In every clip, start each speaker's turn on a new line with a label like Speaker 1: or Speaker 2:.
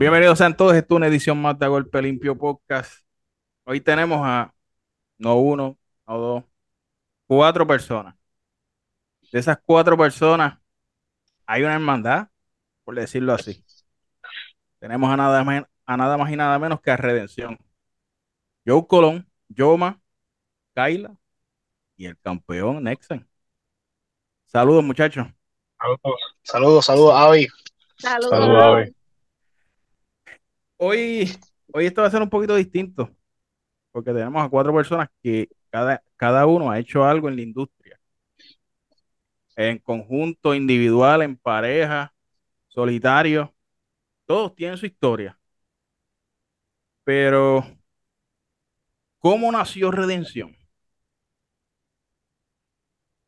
Speaker 1: Bienvenidos a todos, esta es una edición más de Golpe Limpio Podcast. Hoy tenemos a no uno, no dos, cuatro personas. De esas cuatro personas hay una hermandad, por decirlo así. Tenemos a nada más, a nada más y nada menos que a Redención. Joe Colón, Yoma, Kaila y el campeón Nexen. Saludos, muchachos.
Speaker 2: Saludos, saludos, Avi.
Speaker 3: Saludos.
Speaker 4: Saludos, Avi.
Speaker 1: Hoy, hoy esto va a ser un poquito distinto, porque tenemos a cuatro personas que cada, cada uno ha hecho algo en la industria. En conjunto, individual, en pareja, solitario. Todos tienen su historia. Pero, ¿cómo nació Redención?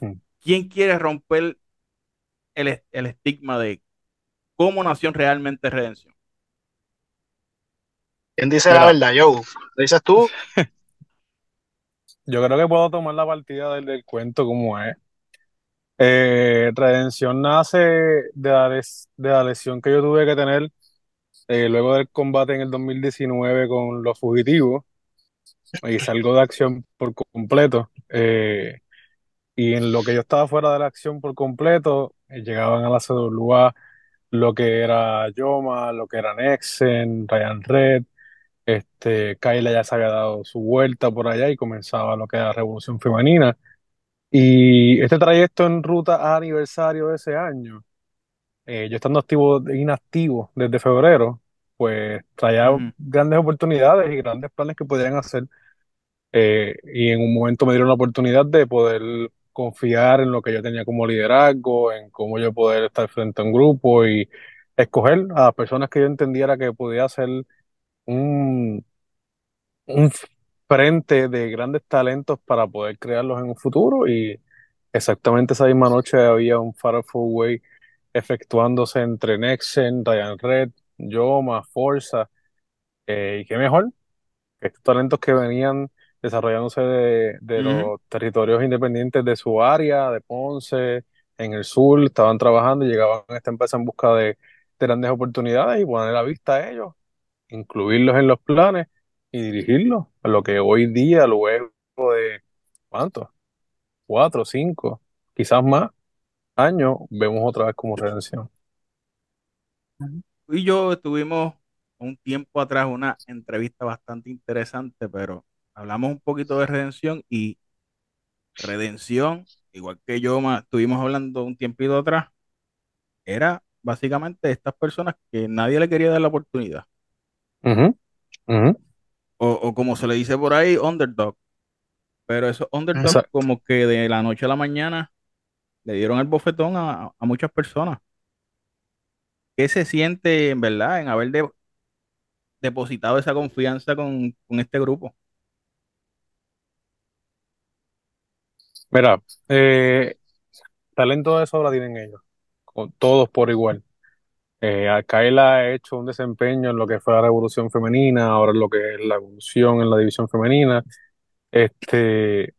Speaker 4: Hmm.
Speaker 1: ¿Quién quiere romper el, el estigma de cómo nació realmente Redención?
Speaker 2: ¿Quién dice
Speaker 4: Mira.
Speaker 2: la verdad, Joe? ¿Lo dices tú?
Speaker 4: Yo creo que puedo tomar la partida del, del cuento como es. Eh, Redención nace de la, les- de la lesión que yo tuve que tener eh, luego del combate en el 2019 con los fugitivos y salgo de acción por completo. Eh, y en lo que yo estaba fuera de la acción por completo, eh, llegaban a la CWA lo que era Yoma, lo que era Nexen, Ryan Red, este, Kyla ya se había dado su vuelta por allá y comenzaba lo que era Revolución Femenina. Y este trayecto en ruta a aniversario de ese año, eh, yo estando activo, inactivo desde febrero, pues traía
Speaker 1: Ujú.
Speaker 4: grandes oportunidades y grandes planes que podían hacer. Eh, y en un momento me dieron la oportunidad de poder confiar en lo que yo tenía como liderazgo, en cómo yo poder estar frente a un grupo y escoger a las personas que yo entendiera que podía ser un, un frente de grandes talentos para poder crearlos en un futuro. Y exactamente esa misma noche había un Four Way efectuándose entre Nexen, Ryan Red, Yoma, Forza. eh, y qué mejor estos talentos que venían desarrollándose de, de los territorios independientes de su área, de Ponce, en el sur, estaban trabajando y llegaban a esta empresa en busca de, de grandes oportunidades y poner la vista a ellos, incluirlos en los planes y dirigirlos a lo que hoy día, luego de, ¿cuántos? Cuatro, cinco, quizás más años, vemos otra vez como redención.
Speaker 1: Tú y yo tuvimos un tiempo atrás una entrevista bastante interesante, pero hablamos un poquito de redención y redención, igual que yo estuvimos hablando un tiempito atrás, era básicamente estas personas que nadie le quería dar la oportunidad,
Speaker 4: Ujú, ujú.
Speaker 1: o, o como se le dice por ahí, underdog, pero esos underdogs
Speaker 4: Exacto.
Speaker 1: como que de la noche a la mañana le dieron el bofetón a, a muchas personas. ¿Qué se siente en verdad en haber de- depositado esa confianza con, con este grupo?
Speaker 4: Mira, eh, talento de sobra tienen ellos, con todos por igual. Eh, Kaela ha hecho un desempeño en lo que fue la revolución femenina, ahora en lo que es la evolución en la división femenina. Este,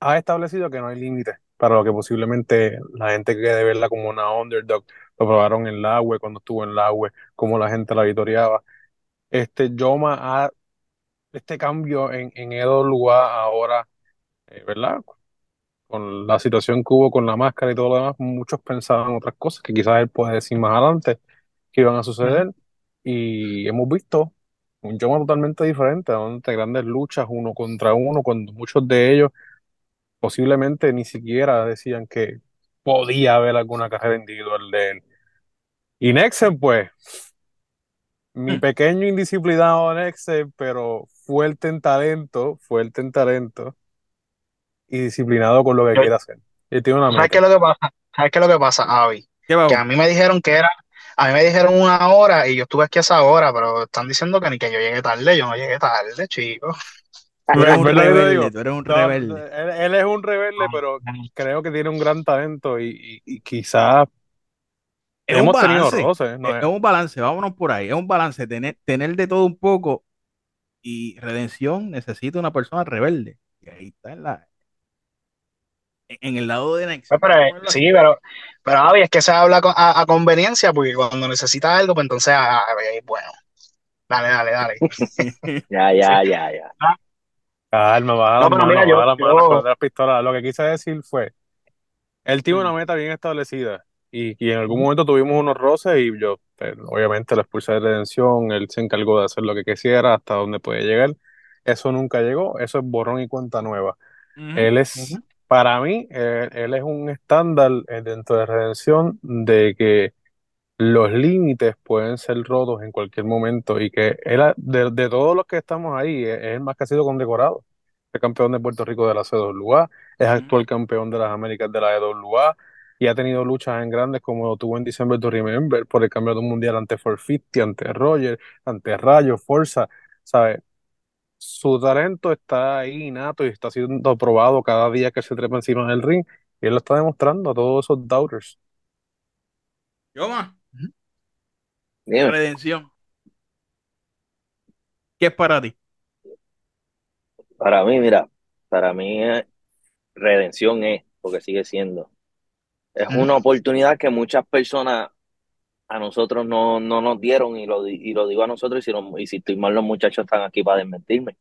Speaker 4: ha establecido que no hay límites para lo que posiblemente la gente que de verla como una underdog. Lo probaron en la UE cuando estuvo en la UE, cómo la gente la vitoreaba. Este, Yoma ha, este cambio en, en EWA ahora, eh, ¿verdad? Con la situación que hubo con la máscara y todo lo demás, muchos pensaban otras cosas que quizás él puede decir más adelante que iban a suceder. Y hemos visto un Yoma totalmente diferente, donde grandes luchas uno contra uno, cuando muchos de ellos posiblemente ni siquiera decían que podía haber alguna carrera individual de él. Y Nexen, pues, mi
Speaker 1: Hmm.
Speaker 4: pequeño indisciplinado Nexen, pero fuerte en talento, fuerte en talento y disciplinado con lo que
Speaker 2: Yo-
Speaker 4: quiere hacer. Y tiene una
Speaker 2: ¿Sabes qué es lo que pasa? ¿Sabes qué es lo que pasa, Avi? Que a mí me dijeron que era, a mí me dijeron una hora y yo estuve aquí a esa hora, pero están diciendo que ni que yo llegué tarde, yo no llegué tarde, chico.
Speaker 1: Tú eres
Speaker 4: Es
Speaker 1: un rebelde, tú eres un
Speaker 4: no,
Speaker 1: rebelde.
Speaker 4: él, él es un rebelde, pero creo que tiene un gran talento y, y, y quizás
Speaker 1: Es un
Speaker 4: hemos tenido
Speaker 1: balance,
Speaker 4: roces, ¿no
Speaker 1: es,
Speaker 4: es?
Speaker 1: es un balance, vámonos por ahí, es un balance, tener, tener de todo un poco y redención necesita una persona rebelde. Y ahí está en, la, en, el lado de
Speaker 2: Pues, pero,
Speaker 1: verlo así.
Speaker 2: sí, pero, Pero Javi, es que se habla a, a conveniencia, porque cuando necesitas algo, pues entonces, ah, eh, bueno, dale, dale, dale.
Speaker 3: Ya, ya, ya, ya.
Speaker 4: Calma, baja
Speaker 2: No, pero mira, yo-
Speaker 4: baja las manos,
Speaker 2: yo-
Speaker 4: acuérdate las pistolas. Lo que quise decir fue, él tiene una meta bien establecida y, y en algún momento tuvimos unos roces y yo, pues, obviamente, lo expulsé de redención, él se encargó de hacer lo que quisiera, hasta donde puede llegar. Eso nunca llegó, eso es borrón y cuenta nueva. Él es. Para mí, eh, él es un estándar eh, dentro de redención de que los límites pueden ser rotos en cualquier momento y que él, de, de todos los que estamos ahí, es es el más que ha sido condecorado. Es campeón de Puerto Rico de la CWA, es actual campeón de las Américas de la EWA y ha tenido luchas en grandes como lo tuvo en December to Remember por el campeonato mundial ante 450, ante Roger, ante Rayo, Forza, ¿sabes? Su talento está ahí innato y está siendo probado cada día que se trepa encima del ring y él lo está demostrando a todos esos doubters.
Speaker 1: Yoma,
Speaker 3: Dime,
Speaker 1: redención. ¿Qué es para ti?
Speaker 3: para mí, mira, para mí eh, redención es, porque sigue siendo, es una oportunidad que muchas personas a nosotros no, no nos dieron y lo, y lo digo a nosotros y si, no- y si estoy mal los muchachos están aquí para desmentirme.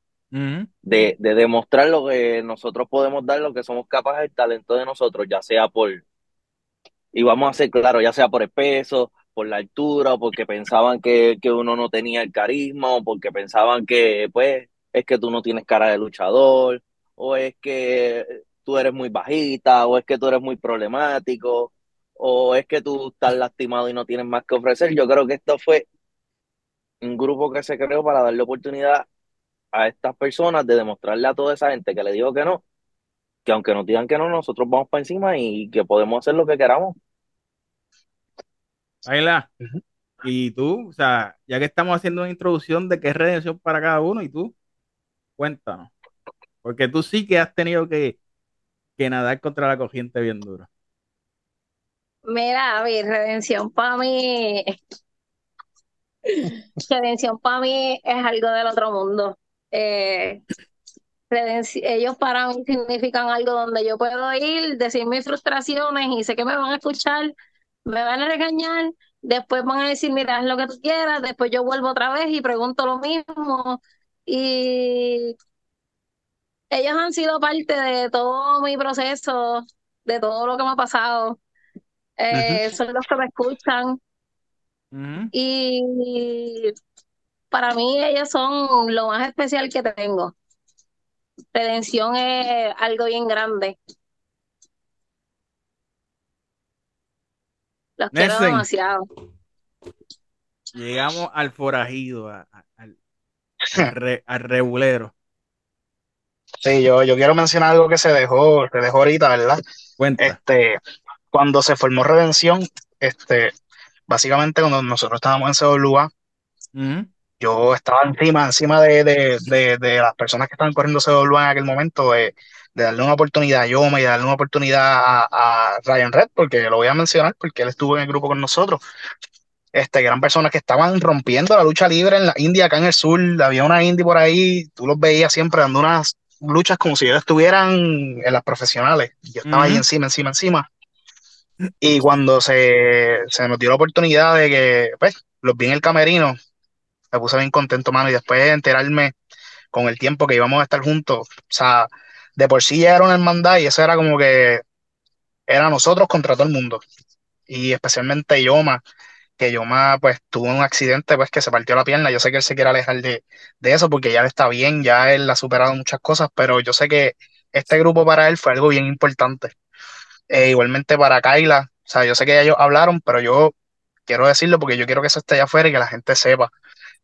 Speaker 3: De, de demostrar lo que nosotros podemos dar, lo que somos capaces, el talento de nosotros, ya sea por, y vamos a ser claros, ya sea por el peso, por la altura, o porque pensaban que, que uno no tenía el carisma, o porque pensaban que, pues, es que tú no tienes cara de luchador, o es que tú eres muy bajita, o es que tú eres muy problemático, o es que tú estás lastimado y no tienes más que ofrecer. Yo creo que esto fue un grupo que se creó para darle oportunidad a estas personas de demostrarle a toda esa gente que le dijo que no, que aunque nos digan que no, nosotros vamos para encima y que podemos hacer lo que queramos.
Speaker 1: Ayla,
Speaker 2: Ujú.
Speaker 1: y tú, o sea, ya que estamos haciendo una introducción de qué es redención para cada uno, y tú, cuéntanos. Porque tú sí que has tenido que, que nadar contra la corriente bien duro.
Speaker 5: Mira, mi redención para mí, redención para mí es algo del otro mundo. Eh, ellos para mí significan algo donde yo puedo ir, decir mis frustraciones y sé que me van a escuchar, me van a regañar, después van a decir, mira, haz lo que tú quieras, después yo vuelvo otra vez y pregunto lo mismo. Y ellos han sido parte de todo mi proceso, de todo lo que me ha pasado. Eh, son los que me escuchan. Y para mí ellos son lo más especial que tengo. Redención es algo bien grande. Los quiero demasiado.
Speaker 1: Llegamos al forajido, a- a- al, al, re- al rebulero.
Speaker 2: Sí, yo, yo quiero mencionar algo que se dejó, se dejó ahorita, ¿verdad?
Speaker 1: Cuenta.
Speaker 2: Este, cuando se formó Redención, este, básicamente cuando nosotros estábamos en CWA,
Speaker 1: Ujú.
Speaker 2: yo estaba encima, encima de, de, de, de las personas que estaban corriendo CWA en aquel momento, de, de darle una oportunidad a Yoma y de darle una oportunidad a, a Ryan Red, porque lo voy a mencionar, porque él estuvo en el grupo con nosotros. Este, que eran personas que estaban rompiendo la lucha libre en la India, acá en el sur, había una indie por ahí, tú los veías siempre dando unas luchas como si ellos estuvieran en las profesionales. Yo estaba ahí encima, encima, encima. Y cuando se, se nos dio la oportunidad de que, pues, los vi en el camerino, me puse bien contento, mano, y después de enterarme con el tiempo que íbamos a estar juntos, o sea, de por sí ya era una hermandad y eso era como que era nosotros contra todo el mundo. Y especialmente Yoma, que Yoma pues tuvo un accidente pues que se partió la pierna. Yo sé que él se quiere alejar de, de eso porque ya está bien, ya él ha superado muchas cosas, pero yo sé que este grupo para él fue algo bien importante. Eh, igualmente para Kaila, o sea, yo sé que ellos hablaron, pero yo quiero decirlo porque yo quiero que eso esté allá afuera y que la gente sepa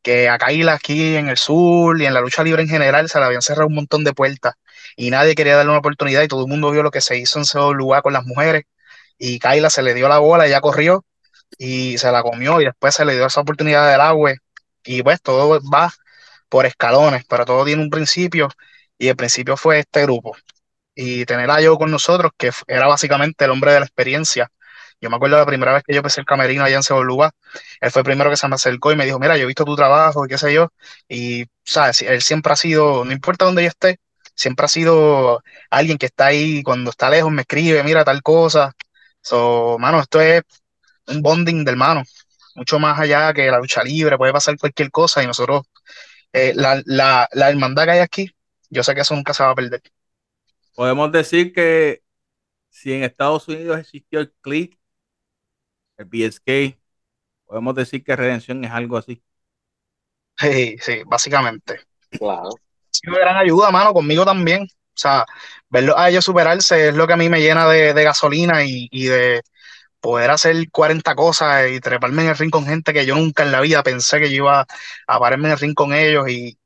Speaker 2: que a Kaila aquí en el sur y en la lucha libre en general se le habían cerrado un montón de puertas y nadie quería darle una oportunidad y todo el mundo vio lo que se hizo en ese lugar con las mujeres y Kaila se le dio la bola, ella corrió y se la comió y después se le dio esa oportunidad del agua y pues todo va por escalones, pero todo tiene un principio y el principio fue este grupo y tener a yo con nosotros que era básicamente el hombre de la experiencia. Yo me acuerdo la primera vez que yo empecé el camerino allá en Cebolúa, él fue el primero que se me acercó y me dijo, mira, yo he visto tu trabajo y qué sé yo, y sabes, él siempre ha sido, no importa dónde yo esté, siempre ha sido alguien que está ahí cuando está lejos, me escribe, mira tal cosa, So, mano, esto es un bonding del mano, mucho más allá que la lucha libre, puede pasar cualquier cosa y nosotros, eh, la, la, la hermandad que hay aquí, yo sé que eso nunca se va a perder.
Speaker 1: Podemos decir que si en Estados Unidos existió el click, el BSK, podemos decir que Redención es algo así.
Speaker 2: Sí, sí, básicamente.
Speaker 3: Claro.
Speaker 2: Ha sido de gran ayuda, mano, conmigo también. O sea, verlo a ellos superarse es lo que a mí me llena de, de gasolina y, y de poder hacer 40 cosas y treparme en el ring con gente que yo nunca en la vida pensé que yo iba a pararme en el ring con ellos y,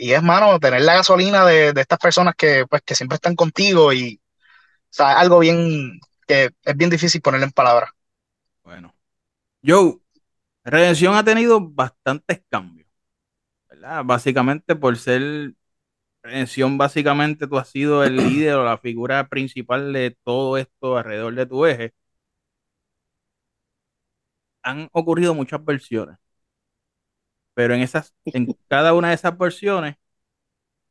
Speaker 2: y es, mano, tener la gasolina de, de estas personas que, pues, que siempre están contigo y, o sea, algo bien, que es bien difícil ponerlo en palabras.
Speaker 1: Bueno, Joe, Redención ha tenido bastantes cambios, ¿verdad? Básicamente por ser Redención, básicamente tú has sido el líder o la figura principal de todo esto alrededor de tu eje. Han ocurrido muchas versiones, pero en esas, en cada una de esas versiones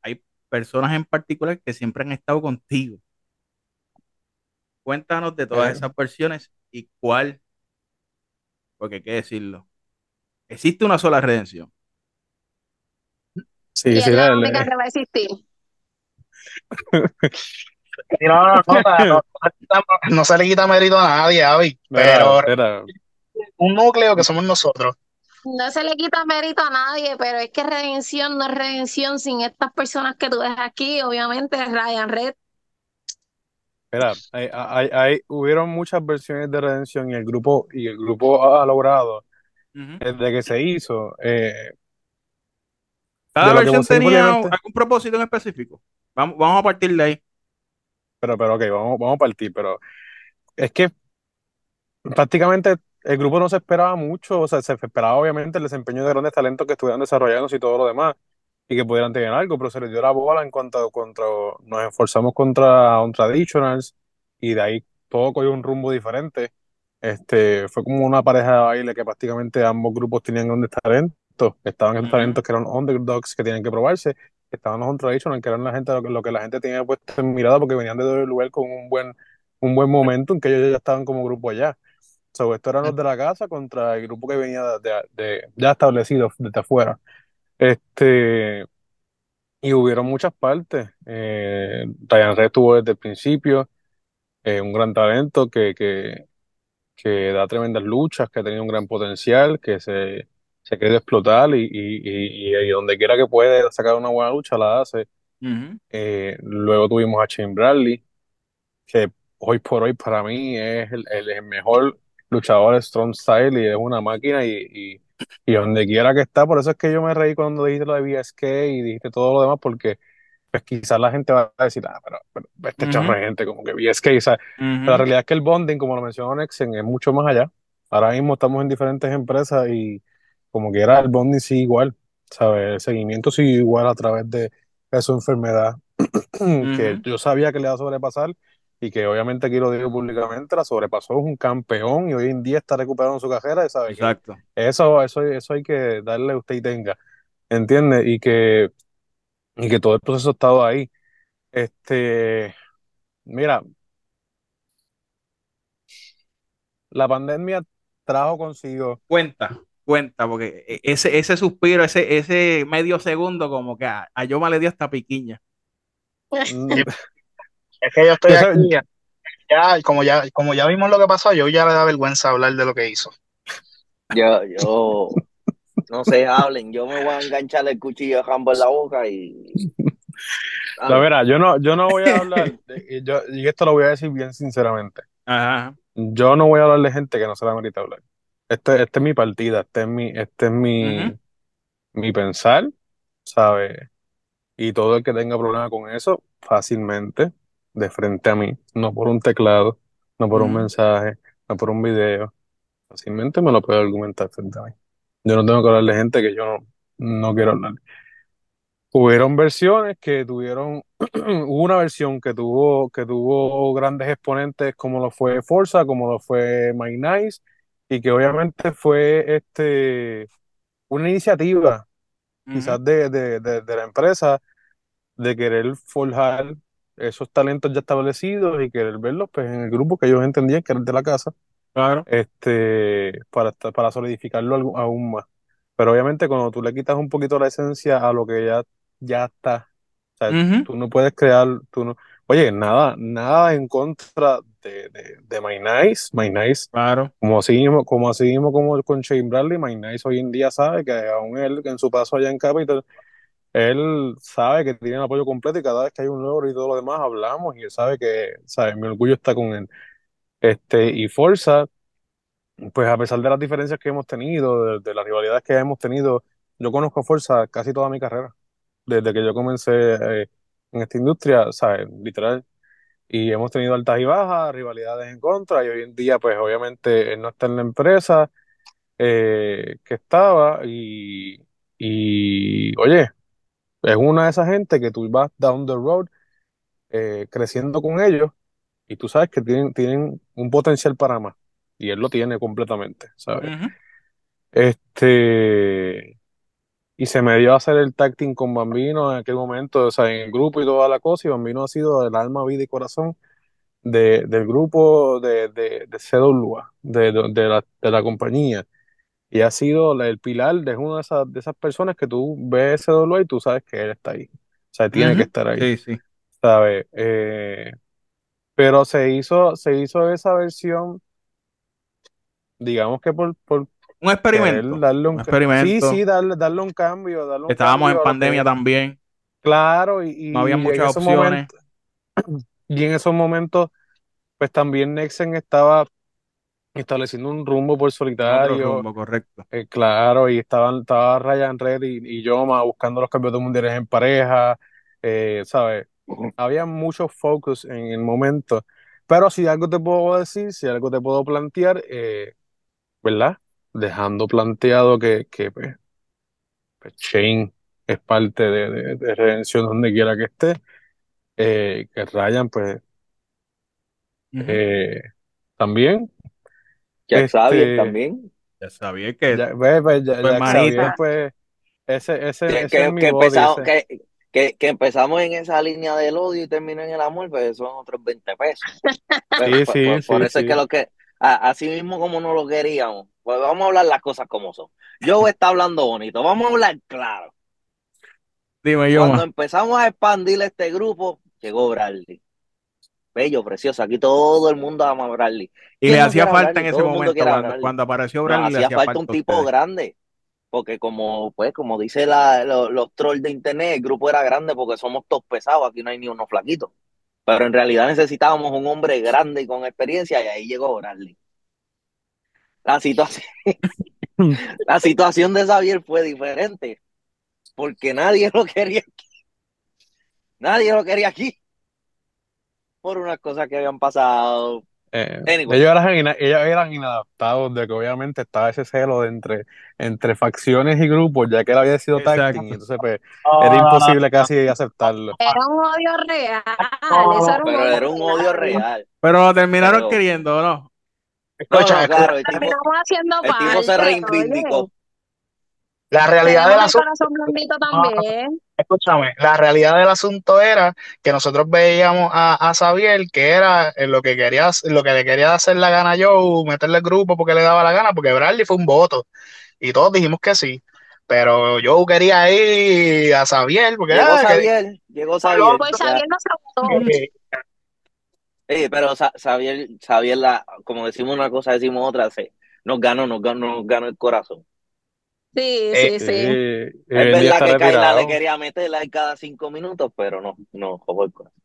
Speaker 1: hay personas en particular que siempre han estado contigo. Cuéntanos de todas
Speaker 4: Eh.
Speaker 1: esas versiones y cuál, porque hay que decirlo, existe una sola redención.
Speaker 4: Sí,
Speaker 5: Y
Speaker 4: sí,
Speaker 5: es la única que va a existir.
Speaker 2: No, no, no, no, no, no, no se le quita mérito a nadie, Avi, pero
Speaker 4: mira, mira,
Speaker 2: un núcleo que somos nosotros.
Speaker 5: No se le quita mérito a nadie, pero es que redención no es redención sin estas personas que tú ves aquí. Obviamente, Ryan Red,
Speaker 4: mira, hay, hay, hay- hubieron muchas versiones de Redención y el grupo, y el grupo ha logrado,
Speaker 1: Ujú.
Speaker 4: desde que se hizo, eh,
Speaker 1: Cada versión tenía algún propósito en específico. Vamos, vamos a partir de ahí.
Speaker 4: pero, pero ok, vamos, vamos a partir, pero es que prácticamente el grupo no se esperaba mucho, o sea, se esperaba obviamente el desempeño de grandes talentos que estuvieran desarrollándose y todo lo demás, y que pudieran tener algo, pero se les dio la bola en cuanto contra, nos esforzamos contra un Traditionals, y de ahí todo cogió un rumbo diferente. Este, fue como una pareja de baile que prácticamente ambos grupos tenían grandes talentos, estaban
Speaker 1: Ujú.
Speaker 4: talentos que eran underdogs que tenían que probarse, estaban los Traditionals, que eran la gente, lo que, lo que la gente tenía puesto en mirada porque venían de WWE con un buen, un buen momento en que ellos ya estaban como grupo allá. So, estos eran los de la casa contra el grupo que venía de, de- ya establecido desde afuera. Este, y hubieron muchas partes. Eh, Ryan Red estuvo desde el principio, eh, un gran talento que, que, que da tremendas luchas, que ha tenido un gran potencial, que se, se quiere explotar y, y, y, y donde quiera que puede sacar una buena lucha la hace. Eh, luego tuvimos a Shane Bradley, que hoy por hoy para mí es el- el mejor luchador Strong Style y es una máquina y, y, y donde quiera que está, por eso es que yo me reí cuando dijiste lo de BSK y dijiste todo lo demás, porque pues quizás la gente va a decir, ah, pero, pero este
Speaker 1: Ujú.
Speaker 4: chorro de gente como que BSK, o sea, pero la realidad es que el bonding, como lo mencionó Nexen, es mucho más allá. Ahora mismo estamos en diferentes empresas y como quiera el bonding sigue igual, ¿sabes? El seguimiento sigue igual a través de, de su enfermedad que yo sabía que le iba a sobrepasar y que obviamente aquí lo digo públicamente, la sobrepasó, es un campeón y hoy en día está recuperando su carrera y sabe que
Speaker 1: Exacto.
Speaker 4: eso, eso, eso hay que darle a usted y tenga, ¿entiende? Y que, y que todo el proceso ha estado ahí. Este, mira, la pandemia trajo consigo,
Speaker 1: Cuenta, cuenta, porque e- ese, ese suspiro, ese, ese medio segundo, como que a, a Yoma le dio hasta piquiña.
Speaker 2: Es que yo estoy aquí, ya, ya, como ya, como ya vimos lo que pasó, yo ya le da vergüenza hablar de lo que hizo.
Speaker 3: Yo, yo, no se hablen, yo me voy a enganchar el cuchillo de Rambo en la boca y.
Speaker 4: la verdad, yo no, yo no voy a hablar, de- y, yo, y esto lo voy a decir bien sinceramente,
Speaker 1: Ajá.
Speaker 4: yo no voy a hablar de gente que no se la merita hablar. Este, este es mi partida, este es mi, este es mi, mi pensar, ¿sabes? Y todo el que tenga problema con eso, fácilmente, de frente a mí, no por un teclado, no por un
Speaker 1: Ujú.
Speaker 4: mensaje, no por un video, fácilmente me lo puede argumentar frente a mí. Yo no tengo que hablar de gente que yo no, no quiero hablar. Hubieron versiones que tuvieron, hubo una versión que tuvo, que tuvo grandes exponentes como lo fue Forza, como lo fue My Nice, y que obviamente fue este una iniciativa quizás de, de, de, de la empresa de querer forjar esos talentos ya establecidos y querer verlos pues, en el grupo que ellos entendían que era el de la casa,
Speaker 1: Claro.
Speaker 4: este, para, para solidificarlo aún más. Pero obviamente cuando tú le quitas un poquito la esencia a lo que ya, ya está, o sea,
Speaker 1: Ujú.
Speaker 4: tú no puedes crear, tú no, oye, nada, nada en contra de, de, de My Nice, My Nice,
Speaker 1: Claro.
Speaker 4: como así mismo, como así mismo como con Shane Bradley, My Nice hoy en día sabe que aún él, en su paso allá en Capitol, él sabe que tiene el apoyo completo y cada vez que hay un logro y todo lo demás hablamos y él sabe que, sabe, mi orgullo está con él. Este, y Forza, pues a pesar de las diferencias que hemos tenido, de, de las rivalidades que hemos tenido, yo conozco a Forza casi toda mi carrera, desde que yo comencé eh, en esta industria, ¿sabes? Literal. Y hemos tenido altas y bajas, rivalidades en contra, y hoy en día, pues obviamente él no está en la empresa eh, que estaba, y, y oye, es una de esas gente que tú vas down the road eh, creciendo con ellos, y tú sabes que tienen, tienen un potencial para más, y él lo tiene completamente, ¿sabes? Este, y se me dio a hacer el tag team con Bambino en aquel momento, o sea, en el grupo y toda la cosa, y Bambino ha sido el alma, vida y corazón de, del grupo de, de, de CWA, de, de la, de la compañía. Y ha sido el pilar de una de esas, de esas personas que tú ves CWA y tú sabes que él está ahí. O sea, tiene que estar ahí,
Speaker 1: Sí, sí.
Speaker 4: ¿sabes? Eh, pero se hizo, se hizo esa versión, digamos que por, por
Speaker 1: Un experimento.
Speaker 4: darle un,
Speaker 1: Un
Speaker 4: ca- sí,
Speaker 1: experimento.
Speaker 4: sí, darle, darle un cambio, darle un
Speaker 1: Estábamos en
Speaker 4: cambio
Speaker 1: pandemia
Speaker 4: que,
Speaker 1: también.
Speaker 4: claro, y,
Speaker 1: No había muchas opciones.
Speaker 4: momentos, y en esos momentos, pues también Nexen estaba estableciendo un rumbo por
Speaker 1: En otro
Speaker 4: solitario,
Speaker 1: rumbo, correcto.
Speaker 4: eh, claro, y estaban, estaba Ryan Red y, y Yoma buscando los campeonatos mundiales en pareja, eh, ¿sabes? Había mucho focus en el momento, pero si algo te puedo decir, si algo te puedo plantear, eh, ¿verdad? Dejando planteado que, que pues, pues, Shane es parte de, de, de Redención donde quiera que esté, eh, que Ryan, pues, eh, también,
Speaker 3: Jack Xavier
Speaker 4: este,
Speaker 3: también.
Speaker 1: Ya sabía que,
Speaker 4: ya, ve, pues, ya,
Speaker 1: pues,
Speaker 4: Jack
Speaker 1: manita.
Speaker 4: Xavier, pues, ese, ese,
Speaker 3: Que,
Speaker 4: ese
Speaker 3: que,
Speaker 4: es mi
Speaker 3: que empezamos, que, que, que empezamos en esa línea del odio y terminó en el amor, pues son otros 20 pesos. Pues,
Speaker 4: Sí,
Speaker 3: pues,
Speaker 4: sí,
Speaker 3: pues, por
Speaker 4: sí,
Speaker 3: eso es que lo que, a- así mismo como no lo queríamos, pues vamos a hablar las cosas como son. Yo está hablando bonito, vamos a hablar claro.
Speaker 1: dime yo
Speaker 3: Cuando empezamos a expandir este grupo, llegó Bradley. Bello, precioso, aquí todo el mundo ama a Bradley.
Speaker 1: Y
Speaker 3: ¿Quién
Speaker 1: le
Speaker 3: no
Speaker 1: hacía falta
Speaker 3: Bradley?
Speaker 1: en ese momento, cuando, apareció Bradley, le
Speaker 3: hacía falta
Speaker 1: falta
Speaker 3: un tipo
Speaker 1: ustedes.
Speaker 3: grande, porque como, pues, como dice la, lo- los trolls de internet, el grupo era grande porque somos todos pesados, aquí no hay ni uno flaquito. Pero en realidad necesitábamos un hombre grande y con experiencia, y ahí llegó Bradley. La situación, la situación de Xavier fue diferente, porque nadie lo quería aquí. Nadie lo quería aquí. Por unas cosas que habían pasado.
Speaker 4: Eh,
Speaker 3: Anyway.
Speaker 4: ellos eran, ina- ellos eran inadaptados de que obviamente estaba ese celo de entre, entre facciones y grupos, ya que él había sido tag team, entonces pues era imposible casi aceptarlo.
Speaker 5: Era un odio real, eso era un
Speaker 3: Pero
Speaker 5: odio
Speaker 3: era un odio real.
Speaker 1: Pero lo terminaron
Speaker 3: Pero-
Speaker 1: queriendo, ¿o ¿no?
Speaker 3: No,
Speaker 2: Escucha,
Speaker 3: no,
Speaker 2: escucha,
Speaker 3: claro, el tipo,
Speaker 5: Terminamos haciendo
Speaker 3: el tipo se reivindicó.
Speaker 2: La realidad del asunto,
Speaker 5: blandito también.
Speaker 2: escúchame, la realidad del asunto era que nosotros veíamos a, a Xavier que era eh, lo que quería, lo que le quería hacer la gana a Joe, meterle el grupo porque le daba la gana, porque Bradley fue un voto. Y todos dijimos que sí. Pero Joe quería ir a Xavier, porque
Speaker 3: Llegó
Speaker 2: ah, que-
Speaker 3: Xavier, llegó Xavier.
Speaker 5: Pues
Speaker 3: ya.
Speaker 5: Xavier no se votó.
Speaker 2: que-
Speaker 3: Sí, pero Xavier, Xavier la, como decimos una cosa, decimos otra, se, nos ganó, nos ganó, nos ganó el corazón.
Speaker 5: Sí,
Speaker 2: Eh,
Speaker 5: sí, sí.
Speaker 4: Y
Speaker 3: Es verdad que Kaila le quería meterla en cada cinco minutos, pero no, no, jugó el corazón.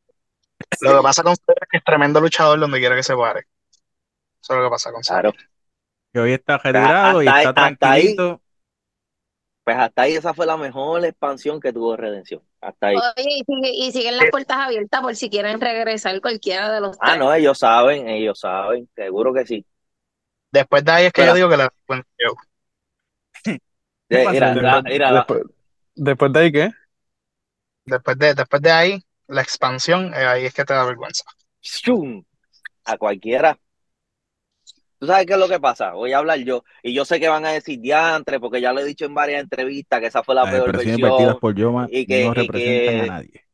Speaker 2: lo que pasa con Xavier es que es tremendo luchador donde quiera que se pare. Eso es lo que pasa con Xavier.
Speaker 3: Claro.
Speaker 1: Que hoy está retirado y está
Speaker 3: hasta ahí-
Speaker 1: tranquilito.
Speaker 3: Pues hasta ahí esa fue la mejor expansión que tuvo Redención. Hasta ahí.
Speaker 5: Oye, y, sigue- y siguen las puertas abiertas por si quieren regresar cualquiera de los
Speaker 3: Ah,
Speaker 5: tres.
Speaker 3: no, ellos saben, ellos saben, seguro que sí.
Speaker 2: Después de ahí es que
Speaker 3: Pero-
Speaker 2: yo digo que la bueno, Joe.
Speaker 1: ¿Qué
Speaker 3: Eh,
Speaker 1: pasa?
Speaker 3: Mira, la-
Speaker 4: Después, después, después de ahí, ¿qué?
Speaker 2: Después de, después de ahí, la expansión, eh, ahí es que te da vergüenza.
Speaker 3: ¡shum! a cualquiera. ¿Tú sabes qué es lo que pasa? Voy a hablar yo. Y yo sé que van a decir diantre, porque ya lo he dicho en varias entrevistas que esa fue la
Speaker 1: Las
Speaker 3: peor versión.
Speaker 1: por Yoma
Speaker 3: y que-
Speaker 1: no
Speaker 3: y
Speaker 1: representan
Speaker 3: que-
Speaker 1: a nadie.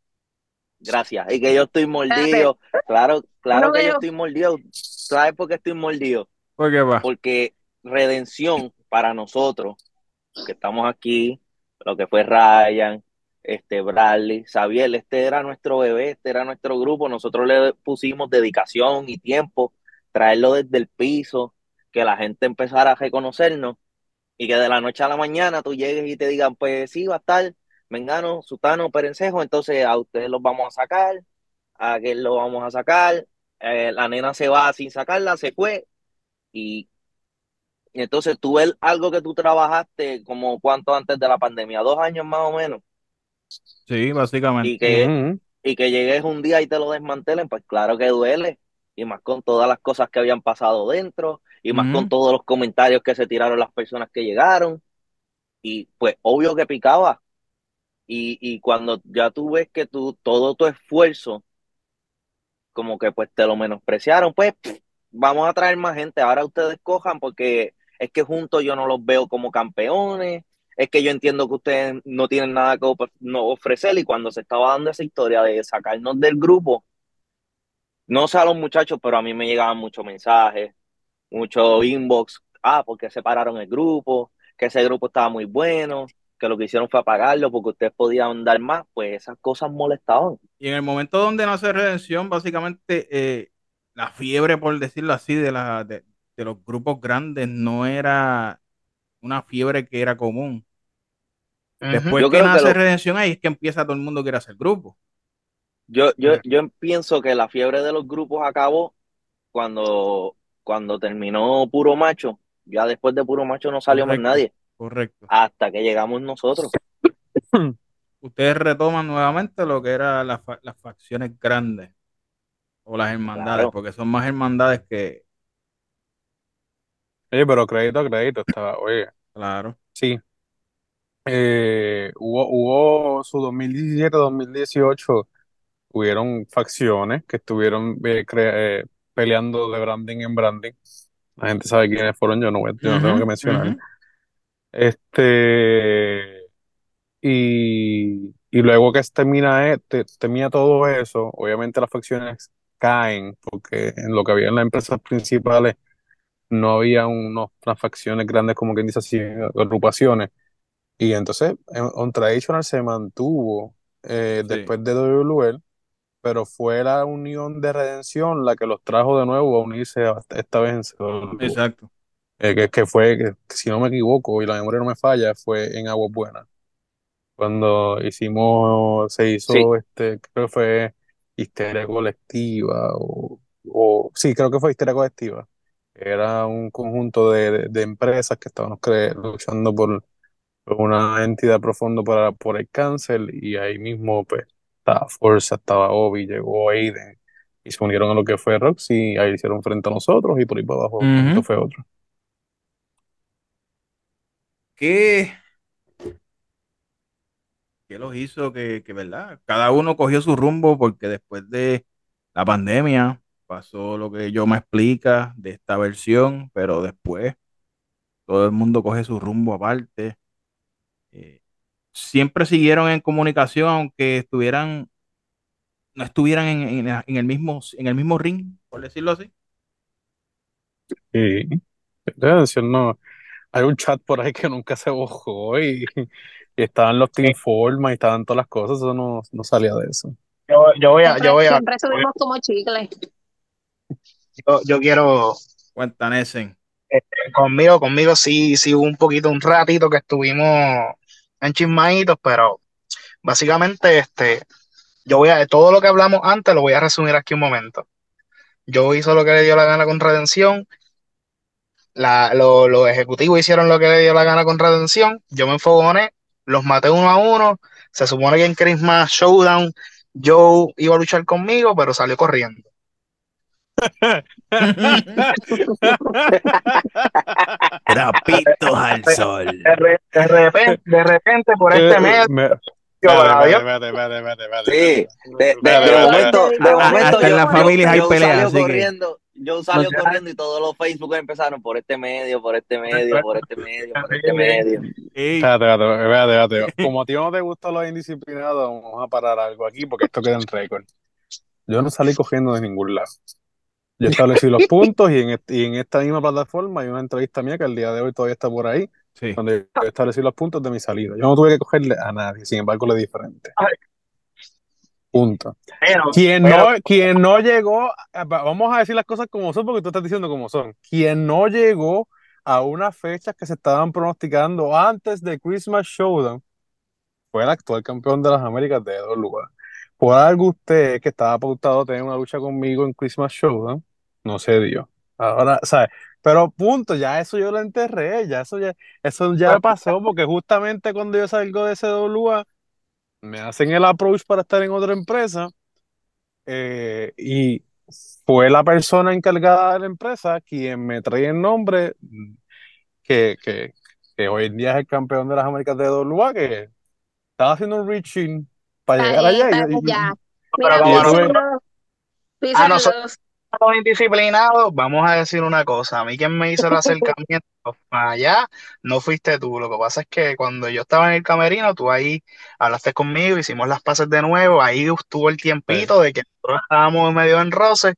Speaker 3: Gracias. Y que yo estoy mordido. Claro, claro
Speaker 5: No
Speaker 3: que yo
Speaker 5: veo.
Speaker 3: estoy mordido. ¿Sabes por qué estoy mordido?
Speaker 1: ¿Por qué va?
Speaker 3: Porque redención para nosotros, que estamos aquí, lo que fue Ryan, este Bradley, Xavier, este era nuestro bebé, este era nuestro grupo, nosotros le pusimos dedicación y tiempo, traerlo desde el piso, que la gente empezara a reconocernos y que de la noche a la mañana tú llegues y te digan, pues sí, va a estar Mengano, Sutano, Perencejo, entonces a ustedes los vamos a sacar, a aquel lo vamos a sacar, eh, la nena se va sin sacarla, se fue, y entonces tú ves algo que tú trabajaste como cuánto antes de la pandemia, dos años más o menos,
Speaker 1: Sí, básicamente.
Speaker 3: y que, y que llegues un día y te lo desmantelen, pues claro que duele, y más con todas las cosas que habían pasado dentro, y más con todos los comentarios que se tiraron las personas que llegaron, y pues obvio que picaba, y, y cuando ya tú ves que tú, todo tu esfuerzo, como que pues te lo menospreciaron, pues pff, vamos a traer más gente, ahora ustedes cojan porque es que juntos yo no los veo como campeones, es que yo entiendo que ustedes no tienen nada que no ofrecer y cuando se estaba dando esa historia de sacarnos del grupo, no sé a los muchachos, pero a mí me llegaban muchos mensajes, muchos inbox, ah, porque separaron el grupo, que ese grupo estaba muy bueno, que lo que hicieron fue apagarlo porque ustedes podían dar más, pues esas cosas molestaban.
Speaker 1: Y en el momento donde nace Redención, básicamente eh, la fiebre, por decirlo así, de, la, de, de los grupos grandes no era una fiebre que era común. Después
Speaker 3: Yo
Speaker 1: que nace
Speaker 3: lo-
Speaker 1: Redención, ahí es que empieza todo el mundo quiere hacer grupo.
Speaker 3: Yo, yo, yo pienso que la fiebre de los grupos acabó cuando, cuando terminó Puro Macho. Ya después de Puro Macho no salió más nadie,
Speaker 1: Correcto.
Speaker 3: hasta que llegamos nosotros.
Speaker 1: Ustedes retoman nuevamente lo que eran las, fa- las facciones grandes o las hermandades,
Speaker 3: Claro.
Speaker 1: porque son más hermandades que,
Speaker 4: Oye, pero crédito a crédito estaba, oye,
Speaker 1: claro.
Speaker 4: sí. Eh, hubo, hubo su 2017-2018, hubieron facciones que estuvieron eh, cre- eh, peleando de branding en branding. La gente sabe quiénes fueron, yo no, voy- yo no tengo que
Speaker 1: Ujú,
Speaker 4: mencionar. Este, y, y luego que termina, eh, te- termina todo eso, obviamente las facciones caen, porque en lo que había en las empresas principales no había unos, unas facciones grandes, como quien dice así, agrupaciones. Y entonces en- On Traditional se mantuvo eh,
Speaker 1: Sí.
Speaker 4: después de WL, pero fue la unión de redención la que los trajo de nuevo a unirse a- esta vez en CW.
Speaker 1: Exacto.
Speaker 4: Eh, que, que fue, que, si no me equivoco y la memoria no me falla, fue en Aguas Buenas. Cuando hicimos, se hizo,
Speaker 3: Sí.
Speaker 4: este, creo que fue Histeria Colectiva, o, o sí, creo que fue Histeria Colectiva. Era un conjunto de, de- de empresas que estaban cre- luchando por, por una entidad profunda para, por el cáncer, y ahí mismo, pues, estaba Forza, estaba Obi, llegó Aiden, y se unieron a lo que fue Roxy, y ahí hicieron frente a nosotros, y por ahí para abajo, esto fue otro.
Speaker 1: ¿Qué, qué los hizo que, que, verdad? Cada uno cogió su rumbo porque después de la pandemia pasó lo que yo me explica de esta versión, pero después todo el mundo coge su rumbo aparte. Eh, siempre siguieron en comunicación, aunque estuvieran, no estuvieran en, en- en el mismo, en el mismo ring, por decirlo así.
Speaker 4: Redención no. Hay un chat por ahí que nunca se bojó y, y estaban los Team Forma y estaban todas las cosas, eso no, no salía de eso.
Speaker 2: Yo, yo voy a,
Speaker 5: Siempre,
Speaker 2: yo voy a,
Speaker 5: siempre subimos como chicle.
Speaker 2: Yo, yo quiero,
Speaker 1: Cuentan ese.
Speaker 2: conmigo, conmigo sí, sí hubo un poquito, un ratito que estuvimos en chismaditos, pero básicamente, este, yo voy a, todo lo que hablamos antes lo voy a resumir aquí un momento. Yo hice lo que le dio la gana con Redención, la, lo- los ejecutivos hicieron lo que le dio la gana con Redención, yo me enfogoné, los maté uno a uno, se supone que en Christmas Showdown Joe iba a luchar conmigo, pero salió corriendo.
Speaker 1: Trapitos al sol.
Speaker 2: De, re- de repente, de repente, por este mes, yo,
Speaker 4: espérate, espérate, espérate,
Speaker 3: Sí, de,
Speaker 4: Espérate,
Speaker 3: de
Speaker 4: espérate,
Speaker 3: momento, de momento
Speaker 1: Hasta en
Speaker 3: yo-
Speaker 1: la
Speaker 3: yo-
Speaker 1: familia hay
Speaker 3: yo
Speaker 1: peleas,
Speaker 3: corriendo,
Speaker 2: No, ya.
Speaker 3: corriendo y todos los Facebook empezaron por este medio, por este medio, por este medio, por este medio.
Speaker 4: Espérate, espérate, espérate. Como a ti no te gustan los indisciplinados, vamos a parar algo aquí porque esto queda en récord. Yo no salí cogiendo de ningún lado. Yo establecí los puntos y en, y en esta misma plataforma hay una entrevista mía que el día de hoy todavía está por ahí,
Speaker 1: sí.
Speaker 4: donde yo establecí los puntos de mi salida. Yo no tuve que cogerle a nadie, sin embargo, le di frente. Punto.
Speaker 2: Pero,
Speaker 4: Quien
Speaker 2: pero-
Speaker 4: no, quien no llegó, vamos a decir las cosas como son, porque tú estás diciendo como son. Quien no llegó a unas fechas que se estaban pronosticando antes de Christmas Showdown fue el actual campeón de las Américas de dos lugares. Por algo usted, que estaba pautado a tener una lucha conmigo en Christmas Showdown, no se dio. Ahora, ¿sabes? Pero punto, ya eso yo lo enterré, ya eso ya, eso ya pasó, porque justamente cuando yo salgo de CWA, me hacen el approach para estar en otra empresa, eh, y fue la persona encargada de la empresa quien me trae el nombre que, que, que hoy en día es el campeón de las Américas de WA, que estaba haciendo un reaching para llegar allá. y- y-
Speaker 5: Mira,
Speaker 2: nosotros- los indisciplinados, vamos a decir una cosa. A mí quien me hizo el acercamiento para allá no fuiste tú. Lo que pasa es que cuando yo estaba en el camerino, tú ahí hablaste conmigo, hicimos las pases de nuevo. Ahí estuvo el tiempito de que nosotros estábamos medio en roce,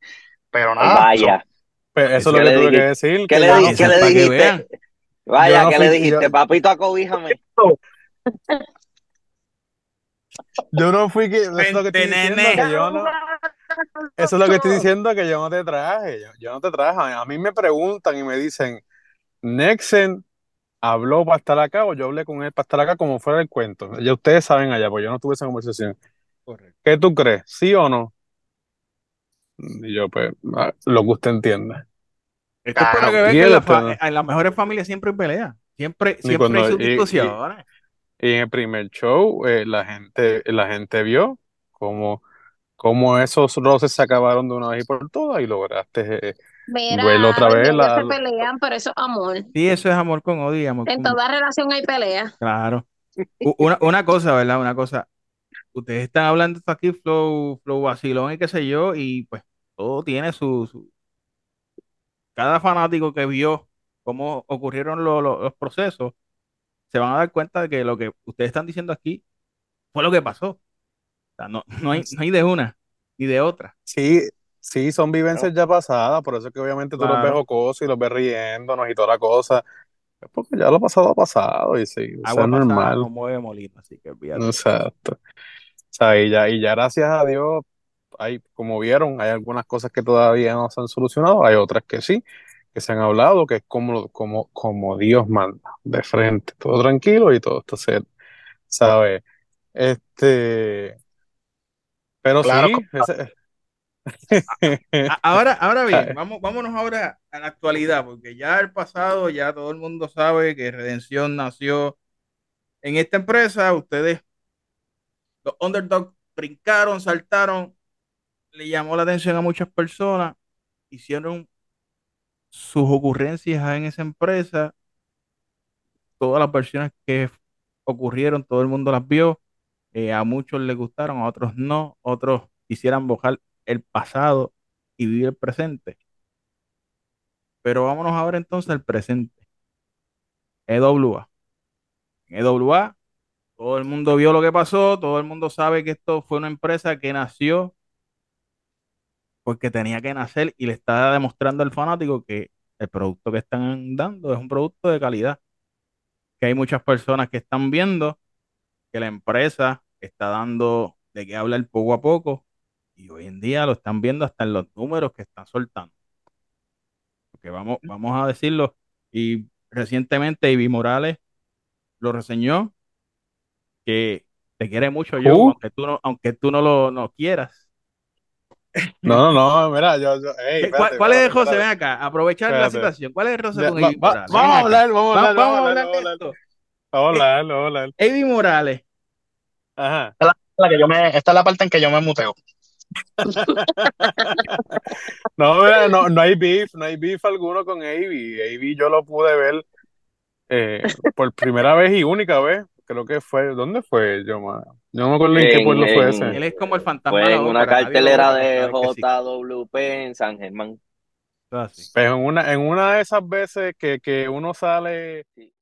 Speaker 2: pero nada.
Speaker 3: Vaya,
Speaker 4: Pues eso es lo
Speaker 3: ¿Qué
Speaker 4: que tuve que decir.
Speaker 3: ¿qué
Speaker 4: que
Speaker 3: le, di- qué
Speaker 1: que
Speaker 3: dijiste? Vaya,
Speaker 4: no
Speaker 3: ¿qué le dijiste?
Speaker 4: yo-
Speaker 3: Papito, acobíjame.
Speaker 4: Yo no fui que. Diciendo,
Speaker 1: nene.
Speaker 4: que yo no. Eso es lo que estoy diciendo, que yo no te traje. Yo, yo no te traje. A mí me preguntan y me dicen, Nexen habló para estar acá o yo hablé con él para estar acá como fuera el cuento. Ya ustedes saben allá, pues yo no tuve esa conversación.
Speaker 1: Correcto.
Speaker 4: ¿Qué tú crees? ¿Sí o no? Y yo, pues, ah, lo que usted entienda.
Speaker 1: Esto es para que vean que en, la fa- en las mejores familias siempre hay pelea. Siempre, siempre
Speaker 4: cuando-
Speaker 1: hay sus
Speaker 4: y- y-
Speaker 1: discusiones.
Speaker 4: Y en el primer show, eh, la gente, la gente vio cómo, cómo esos roces se acabaron de una vez y por todas y lograste eh,
Speaker 5: Mira,
Speaker 4: otra vez la-
Speaker 5: se pelean, pero eso es amor.
Speaker 1: Sí, eso es amor con odio amor
Speaker 5: En
Speaker 1: con...
Speaker 5: toda relación hay pelea.
Speaker 1: Claro. Una, una cosa, ¿verdad? Una cosa. Ustedes están hablando esto aquí, flow, flow vacilón y qué sé yo, y pues todo tiene su, su- Cada fanático que vio cómo ocurrieron lo- lo- los procesos, se van a dar cuenta de que lo que ustedes están diciendo aquí fue lo que pasó. O sea, no, no hay, no hay de una ni de otra.
Speaker 4: Sí, sí, son vivencias ya pasadas, por eso es que obviamente tú los ves
Speaker 1: Claro.
Speaker 4: jocosos y los ves riéndonos y toda la cosa. Es porque ya lo pasado ha pasado y sí, eso
Speaker 1: Agua pasada
Speaker 4: normal.
Speaker 1: no mueve molino, así que olvídate.
Speaker 4: Exacto. O sea, y ya, y ya gracias a Dios, hay, como vieron, hay algunas cosas que todavía no se han solucionado, hay otras que sí, que se han hablado, que es como, como, como Dios manda, de frente, todo tranquilo y todo esto se sabe. Este, pero
Speaker 2: Claro,
Speaker 4: sí, ese-
Speaker 1: A- Ahora, ahora bien, vamos, vámonos ahora a la actualidad, porque ya el pasado, ya todo el mundo sabe que Redención nació en esta empresa. Ustedes, los underdogs, brincaron, saltaron, le llamó la atención a muchas personas, hicieron sus ocurrencias en esa empresa, todas las versiones que ocurrieron, todo el mundo las vio, eh, a muchos les gustaron, a otros no, otros quisieran borrar el pasado y vivir el presente. Pero vámonos ahora entonces al presente. EWA. En EWA, todo el mundo vio lo que pasó, todo el mundo sabe que esto fue una empresa que nació porque tenía que nacer y le está demostrando al fanático que el producto que están dando es un producto de calidad. Que hay muchas personas que están viendo que la empresa está dando de qué hablar poco a poco y hoy en día lo están viendo hasta en los números que están soltando. Porque vamos, vamos a decirlo, y recientemente Ivy Morales lo reseñó que te quiere mucho yo,
Speaker 4: Uh.
Speaker 1: aunque tú no, aunque tú no lo no quieras.
Speaker 4: no, no, no, mira, yo, yo, ey,
Speaker 1: ¿Qué- ¿Cuál, es el José? Ven acá, aprovechar la situación. ¿Cuál es el roce
Speaker 4: Ya,
Speaker 1: con
Speaker 4: va-
Speaker 1: Ivy
Speaker 4: va-
Speaker 1: Morales?
Speaker 4: vamos a hablar, vamos a hablar,
Speaker 1: vamos a hablar
Speaker 4: vamos a hablar, vamos a hablar.
Speaker 1: Ivy Morales,
Speaker 4: Ajá.
Speaker 2: la que yo me, esta es la parte en que yo me muteo.
Speaker 4: No, no, no hay beef, no hay beef alguno con Avi. Avi yo lo pude ver eh, por primera vez y única vez. Creo que fue, ¿dónde fue? Yo, ma- yo no me acuerdo en qué
Speaker 3: En-
Speaker 4: pueblo fue
Speaker 3: en-
Speaker 4: ese.
Speaker 1: él es como el fantasma
Speaker 3: Fue
Speaker 1: la
Speaker 3: en una
Speaker 1: ópera,
Speaker 3: cartelera de
Speaker 1: sí.
Speaker 3: JWP en San Germán.
Speaker 1: Eso es así.
Speaker 4: Pero en una, en una de esas veces que, que uno sale
Speaker 3: Sí.